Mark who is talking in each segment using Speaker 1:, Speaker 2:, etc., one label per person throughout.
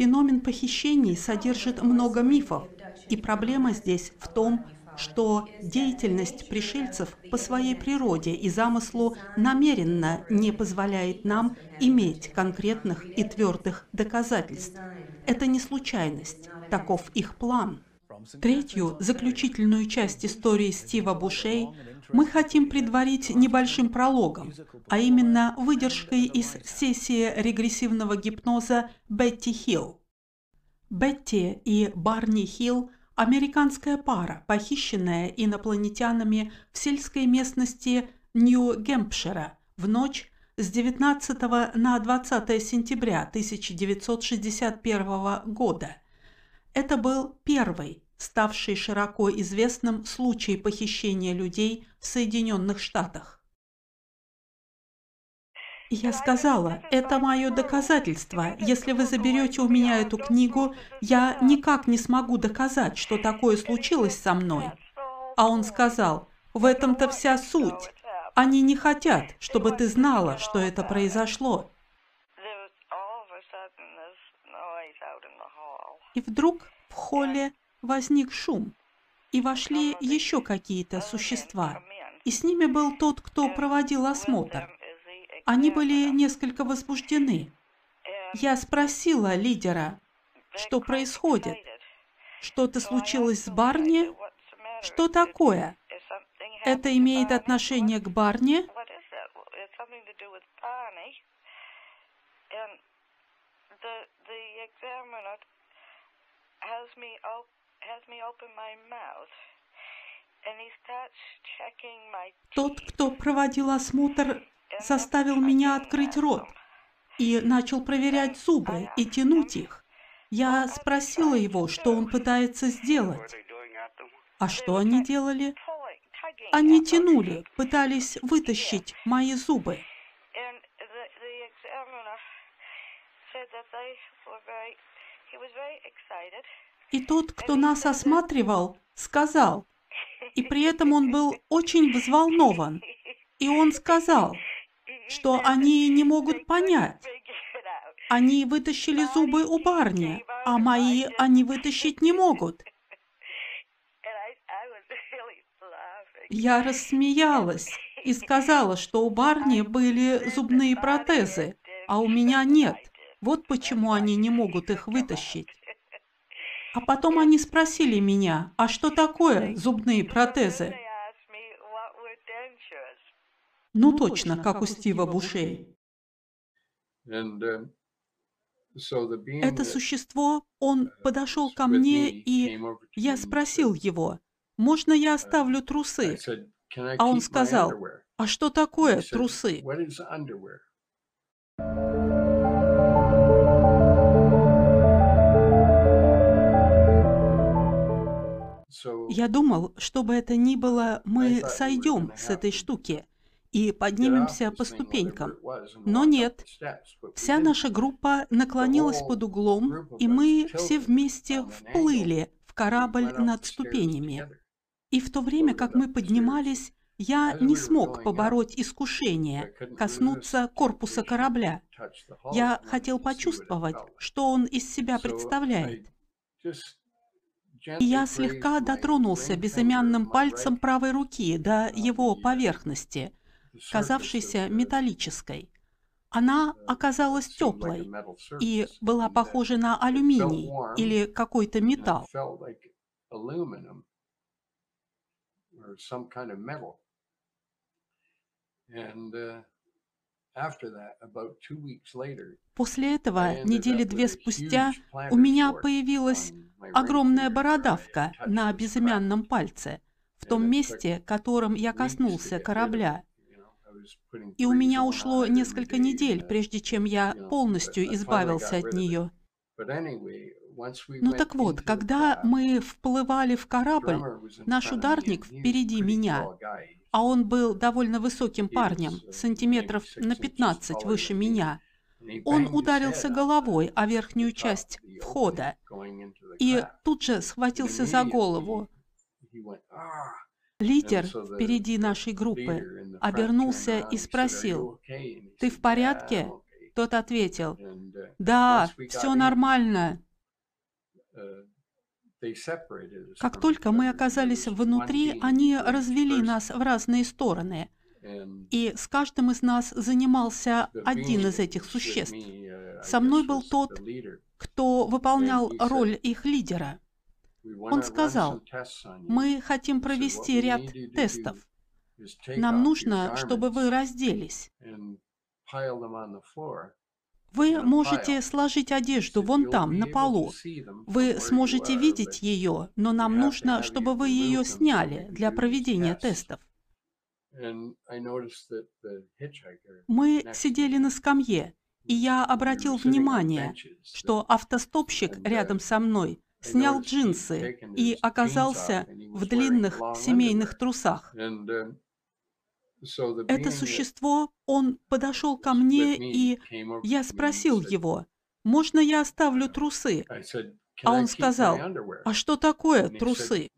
Speaker 1: Феномен похищений содержит много мифов, и проблема здесь в том, что деятельность пришельцев по своей природе и замыслу намеренно не позволяет нам иметь конкретных и твердых доказательств. Это не случайность, таков их план. Третью, заключительную часть истории Стива Бушей мы хотим предварить небольшим прологом, а именно выдержкой из сессии регрессивного гипноза Бетти Хилл. Бетти и Барни Хилл – американская пара, похищенная инопланетянами в сельской местности Нью-Гэмпшира в ночь с 19 на 20 сентября 1961 года. Это был первый ставший широко известным случай похищения людей в Соединенных Штатах. Я сказала, это мое доказательство. Если вы заберете у меня эту книгу, я никак не смогу доказать, что такое случилось со мной. А он сказал, в этом-то вся суть. Они не хотят, чтобы ты знала, что это произошло. И вдруг в холле возник шум, и вошли еще какие-то существа, и с ними был тот, кто проводил осмотр. Они были несколько возбуждены. Я спросила лидера, что происходит. Что-то случилось с Барни? Что такое? Это имеет отношение к Барни? has me open тот, кто проводил осмотр, заставил меня открыть рот и начал проверять зубы и тянуть их. Я спросила его, что он пытается сделать. А что они делали? Они тянули, пытались вытащить мои зубы. И тот, кто нас осматривал, сказал, и при этом он был очень взволнован, и он сказал, что они не могут понять. Они вытащили зубы у барни, а мои они вытащить не могут. Я рассмеялась и сказала, что у барни были зубные протезы, а у меня нет. Вот почему они не могут их вытащить. А потом они спросили меня, а что такое зубные протезы? Ну точно, как у Стива Бушей. Uh, Это существо, он подошел ко мне, и я спросил его, можно я оставлю трусы? А он сказал, а что такое трусы? Я думал, что бы это ни было, мы сойдем с этой штуки и поднимемся по ступенькам. Но нет. Вся наша группа наклонилась под углом, и мы все вместе вплыли в корабль над ступенями. И в то время, как мы поднимались, я не смог побороть искушение коснуться корпуса корабля. Я хотел почувствовать, что он из себя представляет. Я слегка дотронулся безымянным пальцем правой руки до его поверхности, казавшейся металлической. Она оказалась теплой и была похожа на алюминий или какой-то металл. And uh, После этого, недели две спустя, у меня появилась огромная бородавка на безымянном пальце, в том месте, которым я коснулся корабля. И у меня ушло несколько недель, прежде чем я полностью избавился от нее. Ну так вот, когда мы вплывали в корабль, наш ударник впереди меня а он был довольно высоким парнем, сантиметров на 15 выше меня. Он ударился головой о верхнюю часть входа и тут же схватился за голову. Лидер впереди нашей группы обернулся и спросил, «Ты в порядке?» Тот ответил, да, все нормально. Как только мы оказались внутри, они развели нас в разные стороны. И с каждым из нас занимался один из этих существ. Со мной был тот, кто выполнял роль их лидера. Он сказал, мы хотим провести ряд тестов. Нам нужно, чтобы вы разделись. Вы можете сложить одежду вон там, на полу. Вы сможете видеть ее, но нам нужно, чтобы вы ее сняли для проведения тестов. Мы сидели на скамье, и я обратил внимание, что автостопщик рядом со мной снял джинсы и оказался в длинных семейных трусах. Это существо, он подошел ко мне, и я спросил его, можно я оставлю трусы? А он сказал, а что такое трусы?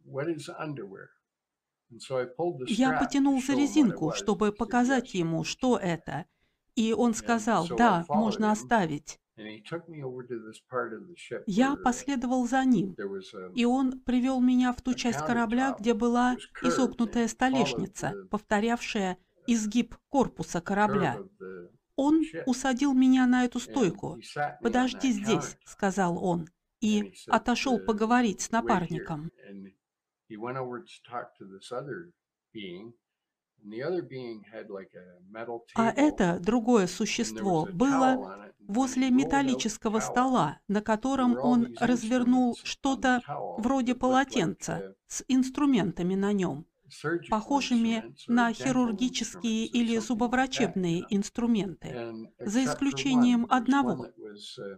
Speaker 1: Я потянул за резинку, чтобы показать ему, что это. И он сказал, да, можно оставить. Я последовал за ним, и он привел меня в ту часть корабля, где была изогнутая столешница, повторявшая изгиб корпуса корабля. Он усадил меня на эту стойку. «Подожди здесь», — сказал он, и отошел поговорить с напарником. А это другое существо было возле металлического стола, на котором он развернул что-то вроде полотенца с инструментами на нем, похожими на хирургические или зубоврачебные инструменты, за исключением одного.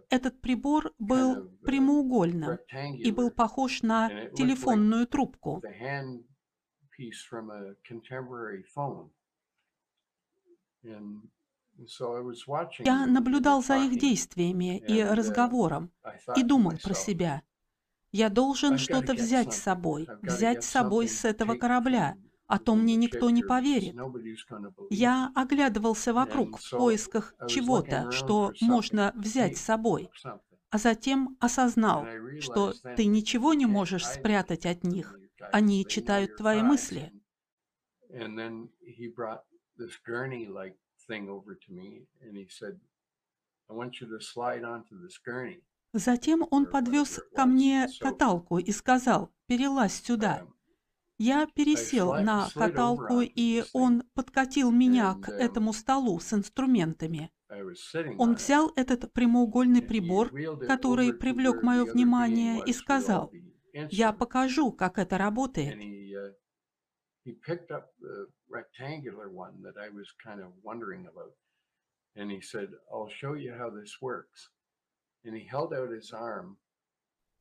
Speaker 1: Этот прибор был прямоугольным и был похож на телефонную трубку piece from a contemporary phone. Я наблюдал за их действиями и uh, разговором и думал про себя. Я должен что-то взять с собой, взять с собой с этого корабля, а то мне никто не поверит. Я оглядывался вокруг в поисках чего-то, что можно взять с собой, а затем осознал, что ты ничего не можешь спрятать от них, они читают твои мысли. Затем он подвез ко мне каталку и сказал, перелазь сюда. Я пересел на каталку, и он подкатил меня к этому столу с инструментами. Он взял этот прямоугольный прибор, который привлек мое внимание, и сказал, я покажу, как это работает.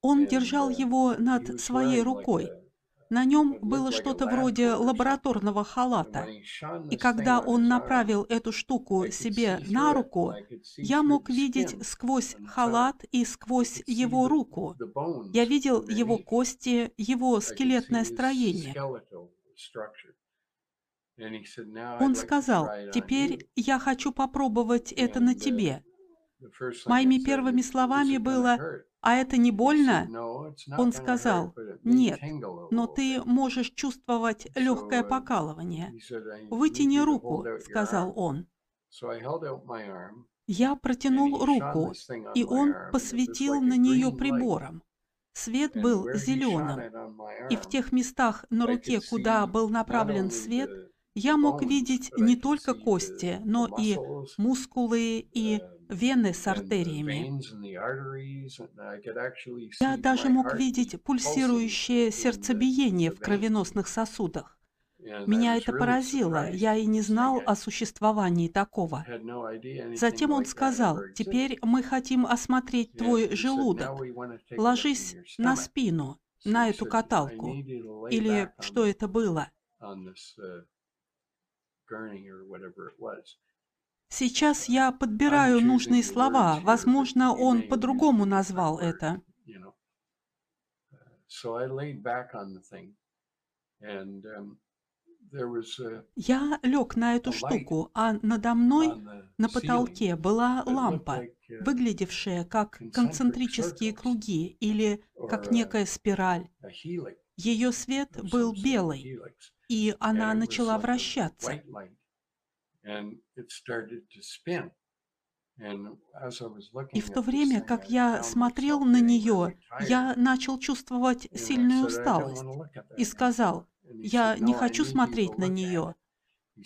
Speaker 1: Он держал его над своей рукой. На нем было что-то вроде лабораторного халата. И когда он направил эту штуку себе на руку, я мог видеть сквозь халат и сквозь его руку. Я видел его кости, его скелетное строение. Он сказал, «Теперь я хочу попробовать это на тебе». Моими первыми словами было «А это не больно?» Он сказал, «Нет, но ты можешь чувствовать легкое покалывание». «Вытяни руку», — сказал он. Я протянул руку, и он посветил на нее прибором. Свет был зеленым, и в тех местах на руке, куда был направлен свет, я мог видеть не только кости, но и мускулы и вены с артериями. Я даже мог видеть пульсирующее сердцебиение в кровеносных сосудах. Меня это поразило, я и не знал о существовании такого. Затем он сказал, теперь мы хотим осмотреть твой желудок. Ложись на спину, на эту каталку. Или что это было? Сейчас я подбираю нужные слова. Возможно, он по-другому назвал это. Я лег на эту штуку, а надо мной на потолке была лампа, выглядевшая как концентрические круги или как некая спираль. Ее свет был белый, и она начала вращаться. И в то время, как я смотрел на нее, я начал чувствовать сильную усталость и сказал, я не хочу смотреть на нее.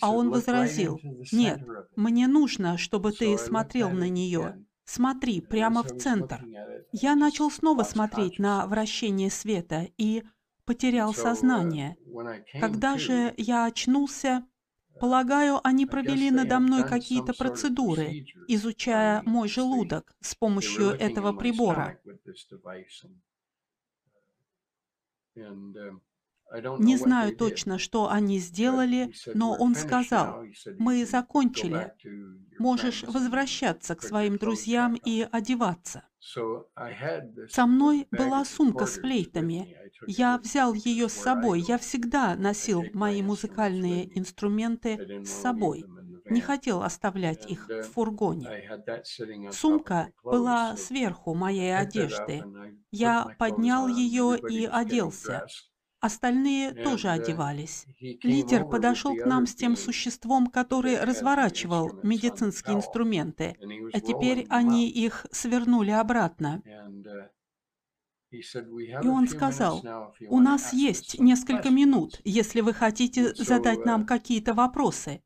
Speaker 1: А он возразил, нет, мне нужно, чтобы ты смотрел на нее. Смотри прямо в центр. Я начал снова смотреть на вращение света и потерял сознание. Когда же я очнулся, Полагаю, они провели надо мной какие-то процедуры, изучая мой желудок с помощью этого прибора. Не знаю точно, что они сделали, но он сказал, мы закончили, можешь возвращаться к своим друзьям и одеваться. Со мной была сумка с флейтами. Я взял ее с собой. Я всегда носил мои музыкальные инструменты с собой. Не хотел оставлять их в фургоне. Сумка была сверху моей одежды. Я поднял ее и оделся. Остальные тоже одевались. Лидер подошел к нам с тем существом, который разворачивал медицинские инструменты, а теперь они их свернули обратно. И он сказал, у нас есть несколько минут, если вы хотите задать нам какие-то вопросы.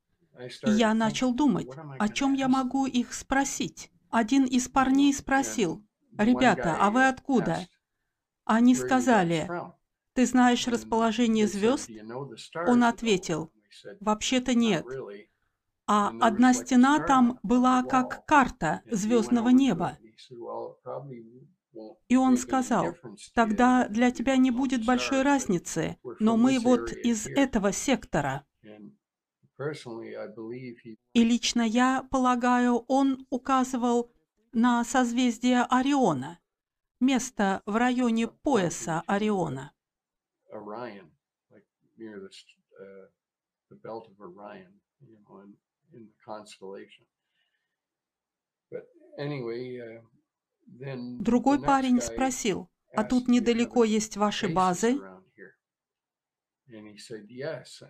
Speaker 1: Я начал думать, о чем я могу их спросить. Один из парней спросил, ребята, а вы откуда? Они сказали, ты знаешь расположение звезд? Он ответил, вообще-то нет. А одна стена там была как карта звездного неба. И он сказал, тогда для тебя не будет большой разницы, но мы вот из этого сектора. И лично я полагаю, он указывал на созвездие Ориона, место в районе пояса Ориона. Uh. But anyway, uh, Другой парень спросил, а тут недалеко есть ваши базы?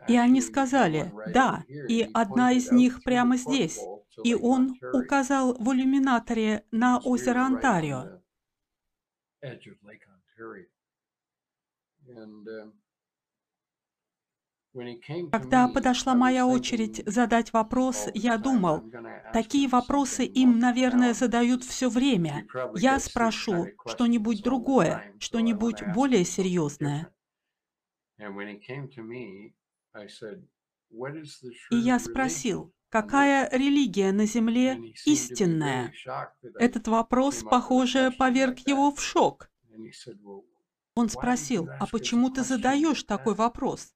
Speaker 1: И они сказали, да, и одна из них прямо здесь. И он указал в иллюминаторе на озеро Онтарио. Когда подошла моя очередь задать вопрос, я думал, такие вопросы им, наверное, задают все время. Я спрошу что-нибудь другое, что-нибудь более серьезное. И я спросил, какая религия на Земле истинная? Этот вопрос, похоже, поверг его в шок. Он спросил, а почему ты задаешь такой вопрос?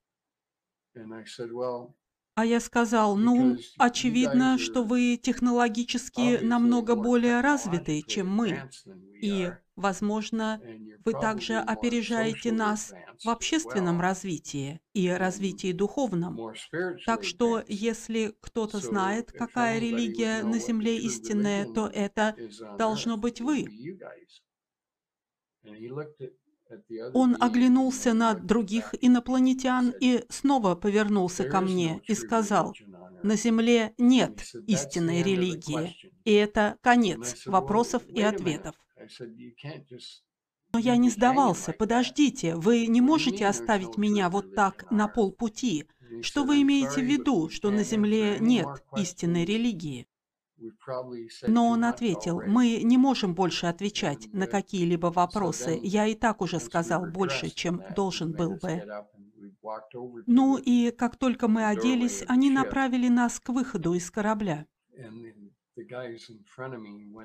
Speaker 1: А я сказал, ну, очевидно, что вы технологически намного более развиты, чем мы. И, возможно, вы также опережаете нас в общественном развитии и развитии духовном. Так что, если кто-то знает, какая религия на Земле истинная, то это должно быть вы. Он оглянулся на других инопланетян и снова повернулся ко мне и сказал, «На Земле нет истинной религии, и это конец вопросов и ответов». Но я не сдавался. Подождите, вы не можете оставить меня вот так на полпути. Что вы имеете в виду, что на Земле нет истинной религии? Но он ответил, мы не можем больше отвечать на какие-либо вопросы. Я и так уже сказал больше, чем должен был бы. Ну и как только мы оделись, они направили нас к выходу из корабля.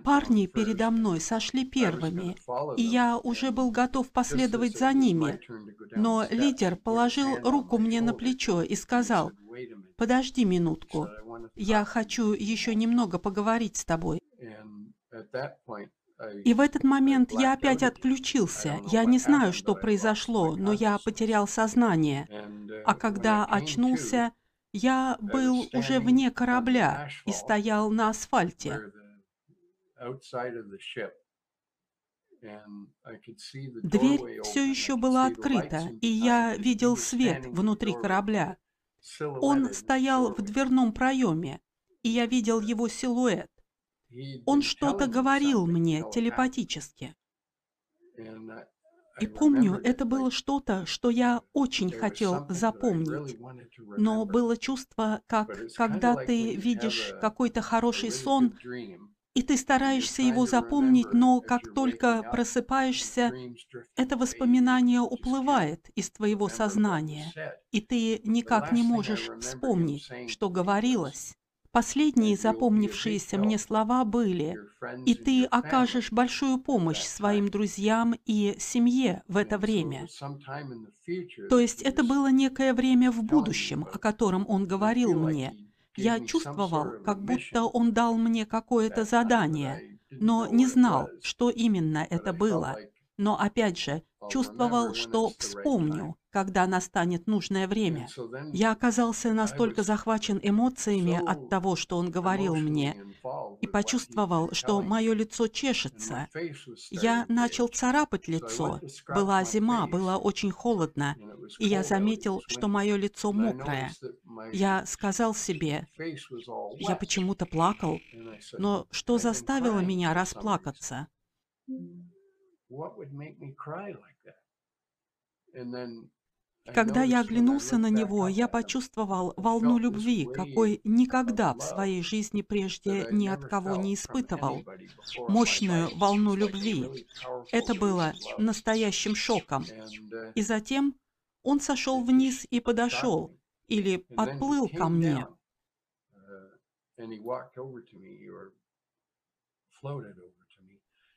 Speaker 1: Парни передо мной сошли первыми, и я уже был готов последовать за ними. Но лидер положил руку мне на плечо и сказал, «Подожди минутку, я хочу еще немного поговорить с тобой». И в этот момент я опять отключился. Я не знаю, что произошло, но я потерял сознание. А когда очнулся, я был уже вне корабля и стоял на асфальте. Дверь все еще была открыта, и я видел свет внутри корабля. Он стоял в дверном проеме, и я видел его силуэт. Он что-то говорил мне телепатически. И помню, это было что-то, что я очень хотел запомнить. Но было чувство, как когда ты видишь какой-то хороший сон, и ты стараешься его запомнить, но как только просыпаешься, это воспоминание уплывает из твоего сознания, и ты никак не можешь вспомнить, что говорилось. Последние запомнившиеся мне слова были «И ты окажешь большую помощь своим друзьям и семье в это время». То есть это было некое время в будущем, о котором он говорил мне. Я чувствовал, как будто он дал мне какое-то задание, но не знал, что именно это было. Но опять же, чувствовал, что вспомню, когда настанет нужное время. Я оказался настолько захвачен эмоциями от того, что он говорил мне, и почувствовал, что мое лицо чешется. Я начал царапать лицо. Была зима, было очень холодно, и я заметил, что мое лицо мокрое. Я сказал себе, я почему-то плакал, но что заставило меня расплакаться? Когда я оглянулся на него, я почувствовал волну любви, какой никогда в своей жизни прежде ни от кого не испытывал. Мощную волну любви. Это было настоящим шоком. И затем он сошел вниз и подошел, или подплыл ко мне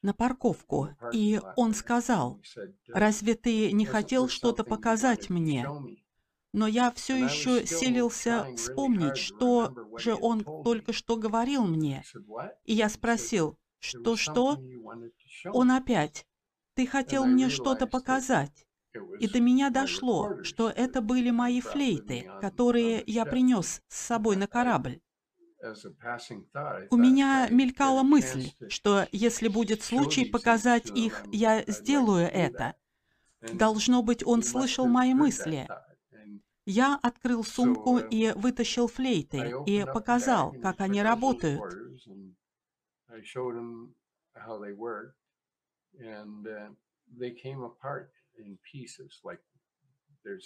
Speaker 1: на парковку, и он сказал, «Разве ты не хотел что-то показать мне?» Но я все еще селился вспомнить, что же он только что говорил мне. И я спросил, что-что? Он опять, «Ты хотел мне что-то показать?» И до меня дошло, что это были мои флейты, которые я принес с собой на корабль. У меня мелькала мысль, что если будет случай показать их, я сделаю это. Должно быть, он слышал мои мысли. Я открыл сумку и вытащил флейты и показал, как они работают.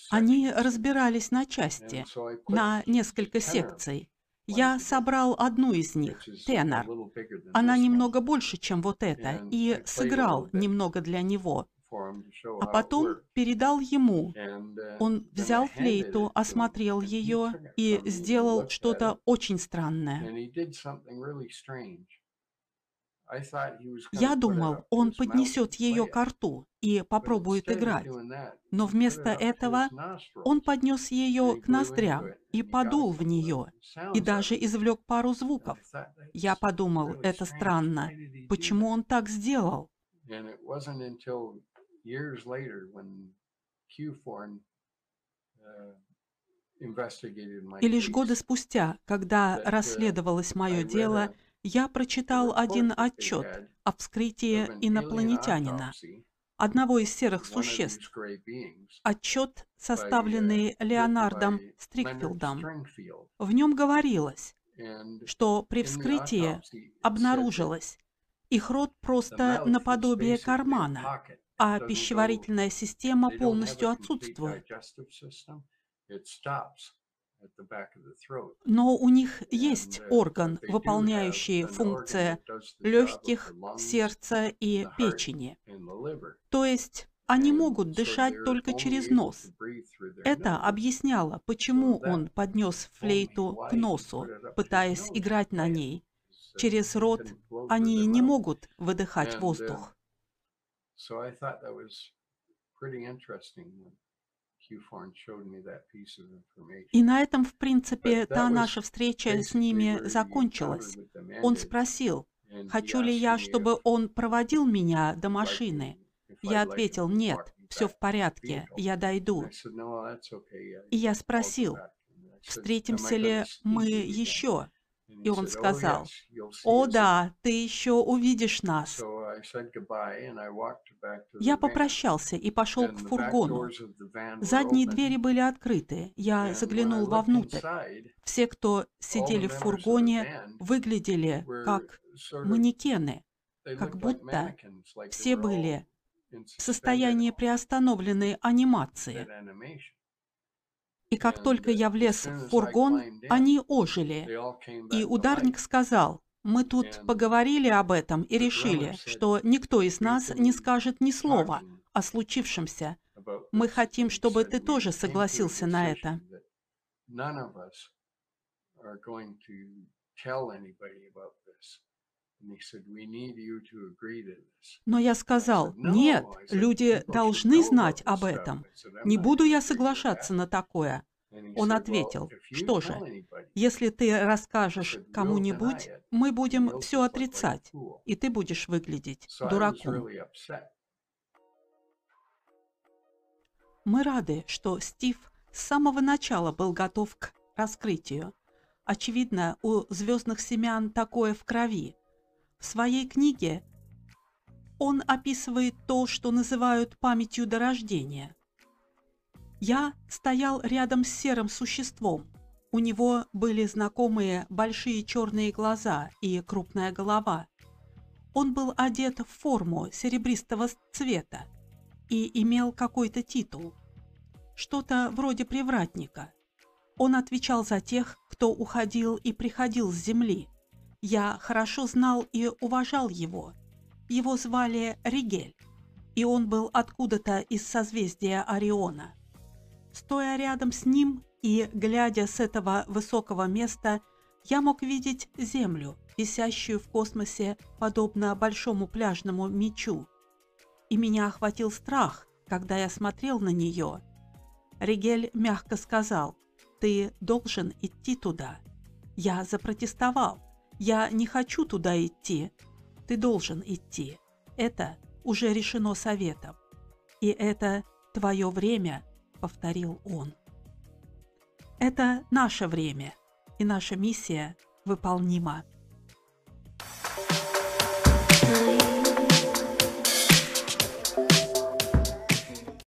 Speaker 1: Они разбирались на части, на несколько секций. Я собрал одну из них, тенор. Она немного больше, чем вот эта, и сыграл немного для него. А потом передал ему. Он взял флейту, осмотрел ее и сделал что-то очень странное. Я думал, он поднесет ее к рту и попробует играть. Но вместо этого он поднес ее к ноздрям и подул в нее, и даже извлек пару звуков. Я подумал, это странно. Почему он так сделал? И лишь годы спустя, когда расследовалось мое дело, я прочитал один отчет о вскрытии инопланетянина, одного из серых существ. Отчет, составленный Леонардом Стрикфилдом. В нем говорилось, что при вскрытии обнаружилось, их рот просто наподобие кармана, а пищеварительная система полностью отсутствует. Но у них есть орган, выполняющий функции легких, сердца и печени. То есть они могут дышать только через нос. Это объясняло, почему он поднес флейту к носу, пытаясь играть на ней. Через рот они не могут выдыхать воздух. И на этом, в принципе, та наша встреча с ними закончилась. Он спросил, Хочу ли я, чтобы он проводил меня до машины? Я ответил, нет, все в порядке, я дойду. И я спросил, встретимся ли мы еще? И он сказал, «О да, ты еще увидишь нас». Я попрощался и пошел к фургону. Задние двери были открыты. Я заглянул вовнутрь. Все, кто сидели в фургоне, выглядели как манекены, как будто все были в состоянии приостановленной анимации. И как только я влез в фургон, они ожили. И ударник сказал, мы тут поговорили об этом и решили, что никто из нас не скажет ни слова о случившемся. Мы хотим, чтобы ты тоже согласился на это. Но я сказал, нет, люди должны знать об этом. Не буду я соглашаться на такое. Он ответил, что же, если ты расскажешь кому-нибудь, мы будем все отрицать, и ты будешь выглядеть дураком. Мы рады, что Стив с самого начала был готов к раскрытию. Очевидно, у звездных семян такое в крови. В своей книге он описывает то, что называют памятью до рождения. Я стоял рядом с серым существом. У него были знакомые большие черные глаза и крупная голова. Он был одет в форму серебристого цвета и имел какой-то титул. Что-то вроде привратника. Он отвечал за тех, кто уходил и приходил с земли – я хорошо знал и уважал его. Его звали Ригель, и он был откуда-то из созвездия Ориона. Стоя рядом с ним и глядя с этого высокого места, я мог видеть Землю, висящую в космосе, подобно большому пляжному мечу. И меня охватил страх, когда я смотрел на нее. Ригель мягко сказал, «Ты должен идти туда». Я запротестовал. Я не хочу туда идти. Ты должен идти. Это уже решено советом. И это твое время, повторил он. Это наше время, и наша миссия выполнима.